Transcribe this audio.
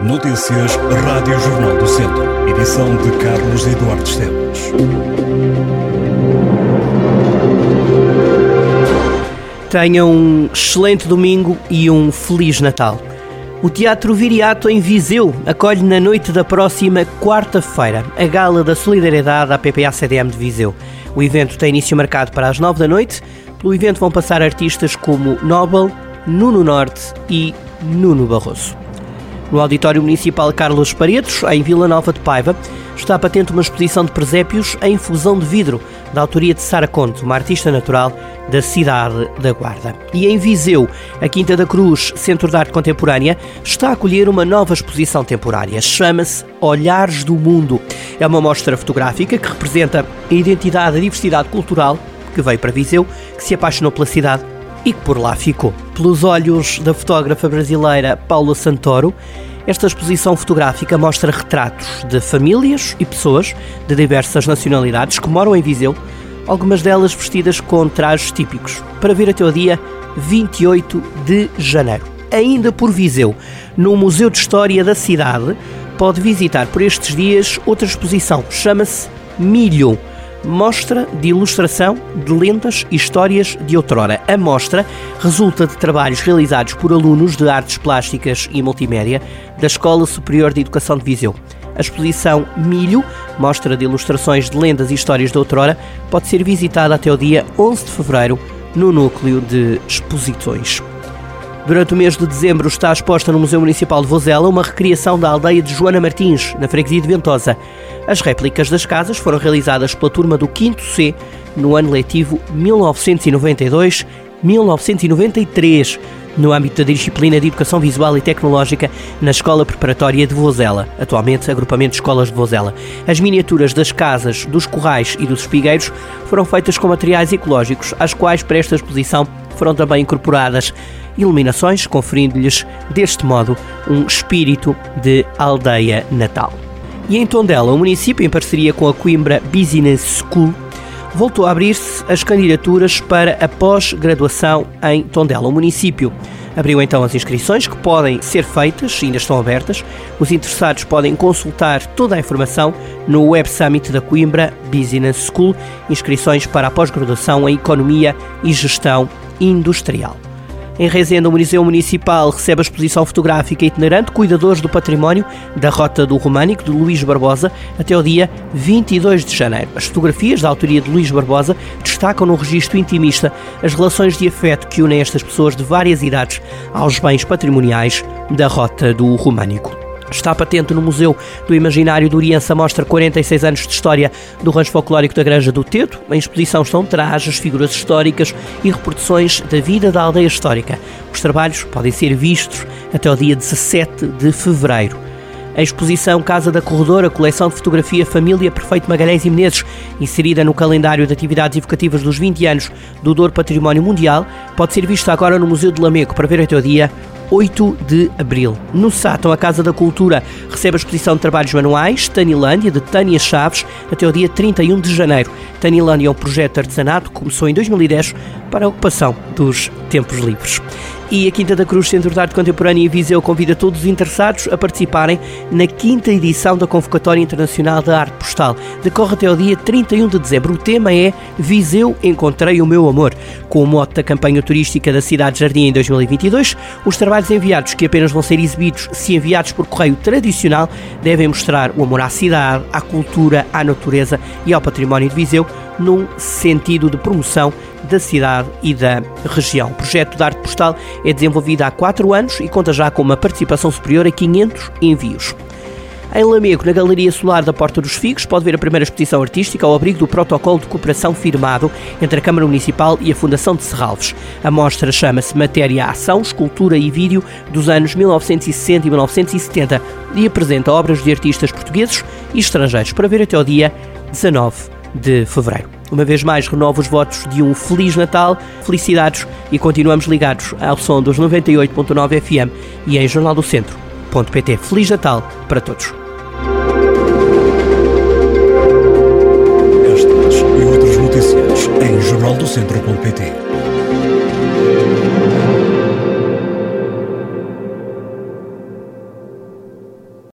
Notícias Rádio Jornal do Centro. Edição de Carlos Eduardo Esteves. Tenham um excelente domingo e um Feliz Natal. O Teatro Viriato em Viseu acolhe na noite da próxima quarta-feira a Gala da Solidariedade à PPA-CDM de Viseu. O evento tem início marcado para as nove da noite. Pelo evento vão passar artistas como Nobel, Nuno Norte e Nuno Barroso. No Auditório Municipal Carlos Paredes, em Vila Nova de Paiva, está patente uma exposição de presépios em fusão de vidro, da autoria de Sara Conte, uma artista natural da cidade da Guarda. E em Viseu, a Quinta da Cruz, Centro de Arte Contemporânea, está a acolher uma nova exposição temporária. Chama-se Olhares do Mundo. É uma mostra fotográfica que representa a identidade a diversidade cultural que veio para Viseu, que se apaixonou pela cidade e que por lá ficou. Pelos olhos da fotógrafa brasileira Paula Santoro, esta exposição fotográfica mostra retratos de famílias e pessoas de diversas nacionalidades que moram em Viseu, algumas delas vestidas com trajes típicos, para ver até o dia 28 de janeiro. Ainda por Viseu, no Museu de História da cidade, pode visitar por estes dias outra exposição, chama-se Milho mostra de ilustração de lendas e histórias de outrora. A mostra resulta de trabalhos realizados por alunos de artes plásticas e multimédia da Escola Superior de Educação de Viseu. A exposição Milho, mostra de ilustrações de lendas e histórias de outrora, pode ser visitada até o dia 11 de fevereiro no núcleo de exposições. Durante o mês de dezembro está exposta no Museu Municipal de Vozela uma recriação da aldeia de Joana Martins, na freguesia de Ventosa. As réplicas das casas foram realizadas pela turma do 5 C no ano letivo 1992-1993, no âmbito da disciplina de Educação Visual e Tecnológica na Escola Preparatória de Vozela, atualmente Agrupamento de Escolas de Vozela. As miniaturas das casas, dos corrais e dos espigueiros foram feitas com materiais ecológicos, às quais para esta exposição foram também incorporadas iluminações, conferindo-lhes, deste modo, um espírito de aldeia natal. E em Tondela, o município, em parceria com a Coimbra Business School, voltou a abrir-se as candidaturas para a pós-graduação em Tondela. O município abriu então as inscrições que podem ser feitas, ainda estão abertas. Os interessados podem consultar toda a informação no Web Summit da Coimbra Business School, inscrições para a pós-graduação em Economia e Gestão Industrial. Em Rezende, o Museu Municipal recebe a exposição fotográfica itinerante Cuidadores do Património da Rota do Românico, de Luís Barbosa, até o dia 22 de janeiro. As fotografias da autoria de Luís Barbosa destacam no registro intimista as relações de afeto que unem estas pessoas de várias idades aos bens patrimoniais da Rota do Românico. Está patente no Museu do Imaginário do Oriença mostra 46 anos de história do rancho folclórico da Granja do Teto. Em exposição estão trajes, figuras históricas e reproduções da vida da aldeia histórica. Os trabalhos podem ser vistos até o dia 17 de fevereiro. A exposição Casa da Corredora, coleção de fotografia Família Perfeito Magalhães e Menezes, inserida no calendário de atividades evocativas dos 20 anos do Douro Património Mundial, pode ser vista agora no Museu de Lameco para ver até o dia 8 de abril. No Sátão, a Casa da Cultura recebe a exposição de trabalhos manuais Tanilândia, de Tânia Chaves, até o dia 31 de janeiro. Tanilândia é um projeto de artesanato que começou em 2010 para a ocupação dos tempos livres. E a Quinta da Cruz Centro de Arte Contemporânea e Viseu convida todos os interessados a participarem na quinta edição da Convocatória Internacional da Arte Postal. Decorre até o dia 31 de dezembro. O tema é Viseu Encontrei o Meu Amor. Com o mote da campanha turística da Cidade Jardim em 2022, os trabalhos enviados, que apenas vão ser exibidos se enviados por correio tradicional, devem mostrar o amor à cidade, à cultura, à natureza e ao património de Viseu, num sentido de promoção da cidade e da região. O projeto de arte postal é desenvolvido há quatro anos e conta já com uma participação superior a 500 envios. Em Lamego, na Galeria Solar da Porta dos Figos, pode ver a primeira exposição artística ao abrigo do protocolo de cooperação firmado entre a Câmara Municipal e a Fundação de Serralves. A mostra chama-se Matéria Ação, Escultura e Vídeo dos anos 1960 e 1970 e apresenta obras de artistas portugueses e estrangeiros para ver até ao dia 19 de fevereiro. Uma vez mais, renovo os votos de um Feliz Natal, felicidades e continuamos ligados ao som dos 98.9 FM e em jornaldocentro.pt. Feliz Natal para todos. Estas e outras notícias em jornaldocentro.pt.